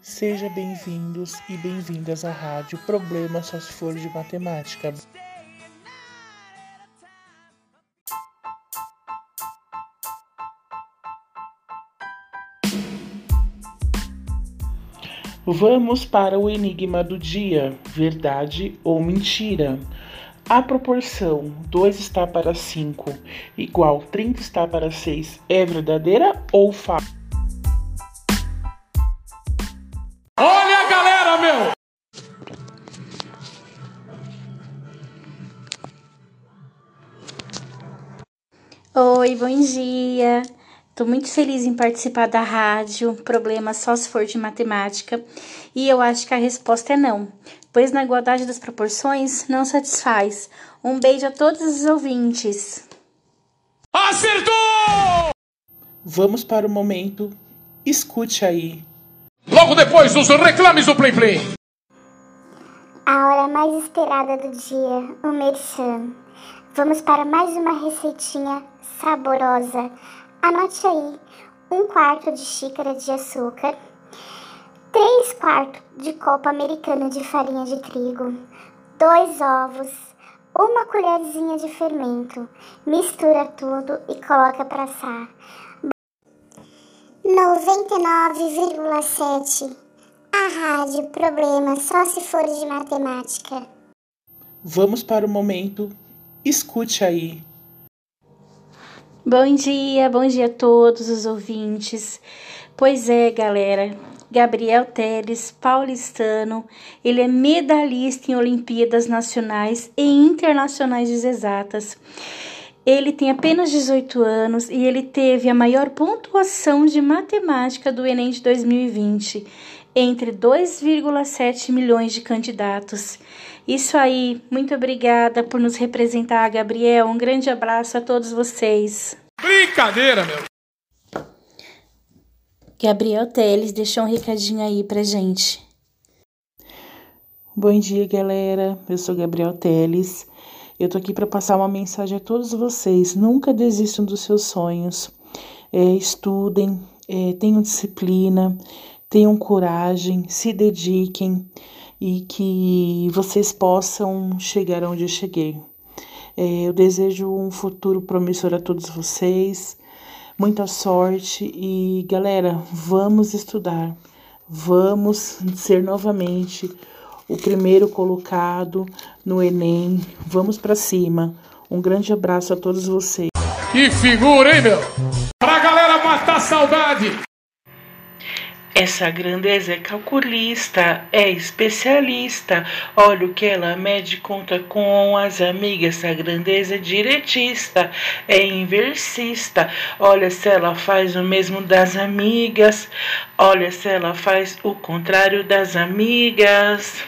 Seja bem-vindos e bem-vindas à rádio Problema Só Se For de Matemática. Vamos para o enigma do dia: verdade ou mentira? A proporção 2 está para 5 igual 30 está para 6 é verdadeira ou falsa? Oi, bom dia. Estou muito feliz em participar da rádio Problema Só Se For de Matemática e eu acho que a resposta é não, pois na igualdade das proporções não satisfaz. Um beijo a todos os ouvintes. Acertou! Vamos para o momento. Escute aí. Logo depois dos reclames do Play Play. A hora mais esperada do dia, o merchan. Vamos para mais uma receitinha saborosa. Anote aí: um quarto de xícara de açúcar, três quartos de copo americano de farinha de trigo, dois ovos, uma colherzinha de fermento. Mistura tudo e coloca para assar. 99,7 A rádio Problema só se for de matemática. Vamos para o momento. Escute aí. Bom dia, bom dia a todos os ouvintes. Pois é, galera, Gabriel Teles, paulistano, ele é medalhista em Olimpíadas Nacionais e Internacionais de Exatas. Ele tem apenas 18 anos e ele teve a maior pontuação de matemática do Enem de 2020, entre 2,7 milhões de candidatos. Isso aí, muito obrigada por nos representar, Gabriel. Um grande abraço a todos vocês. Brincadeira, meu! Gabriel Teles deixou um recadinho aí pra gente. Bom dia, galera. Eu sou Gabriel Teles. Eu tô aqui para passar uma mensagem a todos vocês. Nunca desistam dos seus sonhos. É, estudem, é, tenham disciplina, tenham coragem, se dediquem e que vocês possam chegar onde eu cheguei. É, eu desejo um futuro promissor a todos vocês, muita sorte e galera, vamos estudar, vamos ser novamente o primeiro colocado no Enem, vamos para cima. Um grande abraço a todos vocês. Que figura, hein, meu? Pra galera matar saudade! Essa grandeza é calculista, é especialista. Olha o que ela mede, conta com as amigas. Essa grandeza é diretista, é inversista. Olha se ela faz o mesmo das amigas. Olha se ela faz o contrário das amigas.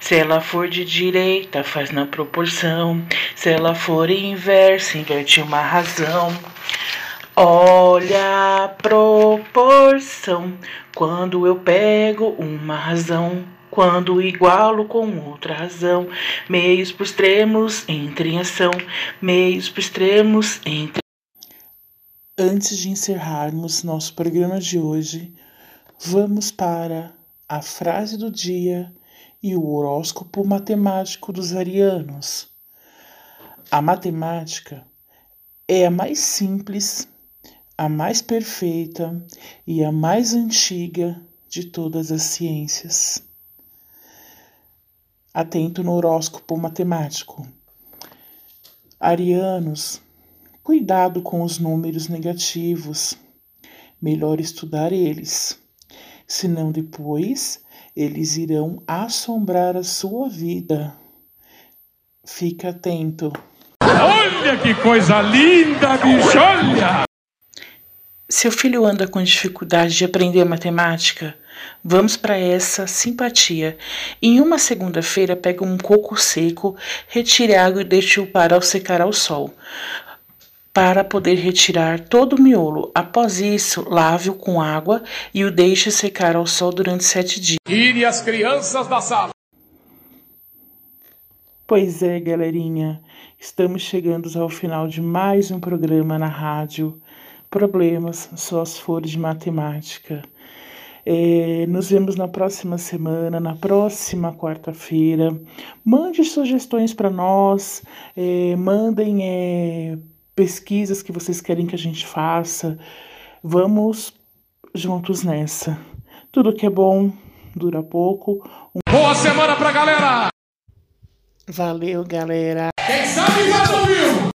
Se ela for de direita, faz na proporção. Se ela for inversa, inverte uma razão. Olha a proporção quando eu pego uma razão, quando igualo com outra razão, meios por extremos entre em ação, meios por extremos entre. Antes de encerrarmos nosso programa de hoje, vamos para a frase do dia e o horóscopo matemático dos arianos. A matemática é a mais simples a mais perfeita e a mais antiga de todas as ciências. Atento no horóscopo matemático. Arianos, cuidado com os números negativos. Melhor estudar eles, senão depois eles irão assombrar a sua vida. Fica atento. Olha que coisa linda, bicho! Olha! Seu filho anda com dificuldade de aprender matemática? Vamos para essa simpatia. Em uma segunda-feira, pega um coco seco, retire a água e deixe-o para ao secar ao sol, para poder retirar todo o miolo. Após isso, lave-o com água e o deixe secar ao sol durante sete dias. Tire as crianças da sala. Pois é, galerinha, estamos chegando ao final de mais um programa na rádio problemas só as folhas de matemática. É, nos vemos na próxima semana, na próxima quarta-feira. Mande sugestões para nós, é, mandem é, pesquisas que vocês querem que a gente faça. Vamos juntos nessa. Tudo que é bom dura pouco. Um... Boa semana pra galera! Valeu, galera! Quem sabe